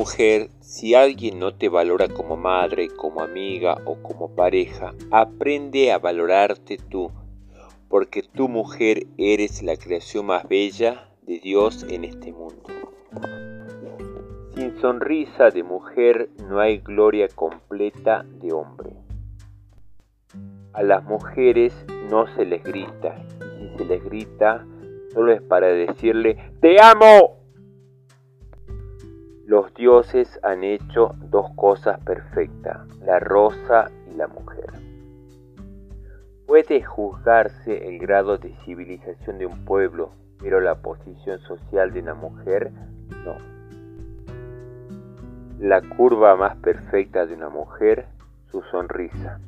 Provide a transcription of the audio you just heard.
Mujer, si alguien no te valora como madre, como amiga o como pareja, aprende a valorarte tú, porque tu mujer eres la creación más bella de Dios en este mundo. Sin sonrisa de mujer no hay gloria completa de hombre. A las mujeres no se les grita, y si se les grita, solo es para decirle, ¡Te amo! Los dioses han hecho dos cosas perfectas, la rosa y la mujer. Puede juzgarse el grado de civilización de un pueblo, pero la posición social de una mujer no. La curva más perfecta de una mujer, su sonrisa.